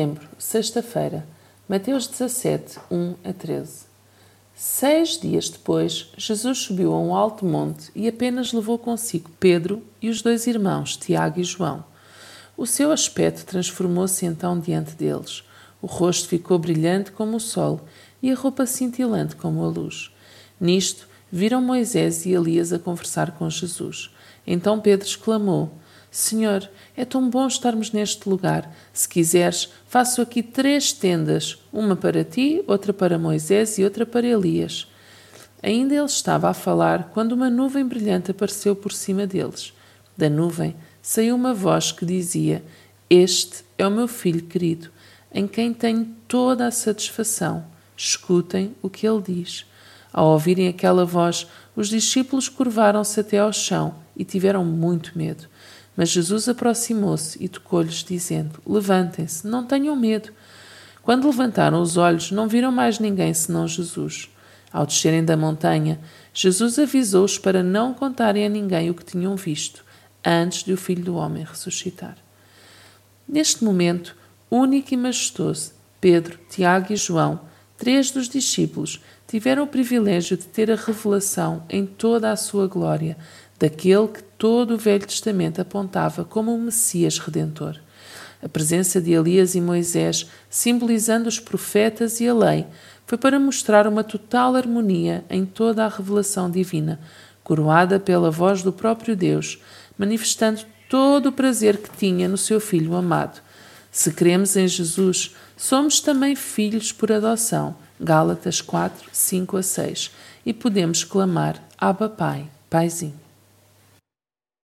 setembro, sexta-feira, Mateus 17, 1 a 13. Seis dias depois, Jesus subiu a um alto monte e apenas levou consigo Pedro e os dois irmãos, Tiago e João. O seu aspecto transformou-se então diante deles. O rosto ficou brilhante como o sol e a roupa cintilante como a luz. Nisto, viram Moisés e Elias a conversar com Jesus. Então Pedro exclamou: Senhor, é tão bom estarmos neste lugar. Se quiseres, faço aqui três tendas: uma para ti, outra para Moisés e outra para Elias. Ainda ele estava a falar quando uma nuvem brilhante apareceu por cima deles. Da nuvem saiu uma voz que dizia: Este é o meu filho querido, em quem tenho toda a satisfação. Escutem o que ele diz. Ao ouvirem aquela voz, os discípulos curvaram-se até ao chão e tiveram muito medo. Mas Jesus aproximou-se e tocou-lhes, dizendo: Levantem-se, não tenham medo. Quando levantaram os olhos, não viram mais ninguém senão Jesus. Ao descerem da montanha, Jesus avisou-os para não contarem a ninguém o que tinham visto, antes de o Filho do Homem ressuscitar. Neste momento, único e majestoso, Pedro, Tiago e João, três dos discípulos, tiveram o privilégio de ter a revelação em toda a sua glória daquele que todo o Velho Testamento apontava como o Messias Redentor. A presença de Elias e Moisés, simbolizando os profetas e a lei, foi para mostrar uma total harmonia em toda a revelação divina, coroada pela voz do próprio Deus, manifestando todo o prazer que tinha no seu Filho amado. Se cremos em Jesus, somos também filhos por adoção. Gálatas 4, 5 a 6. E podemos clamar: Abba Pai, Paizinho.